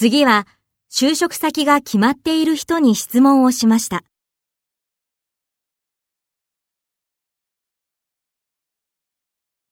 次は就職先が決まっている人に質問をしました。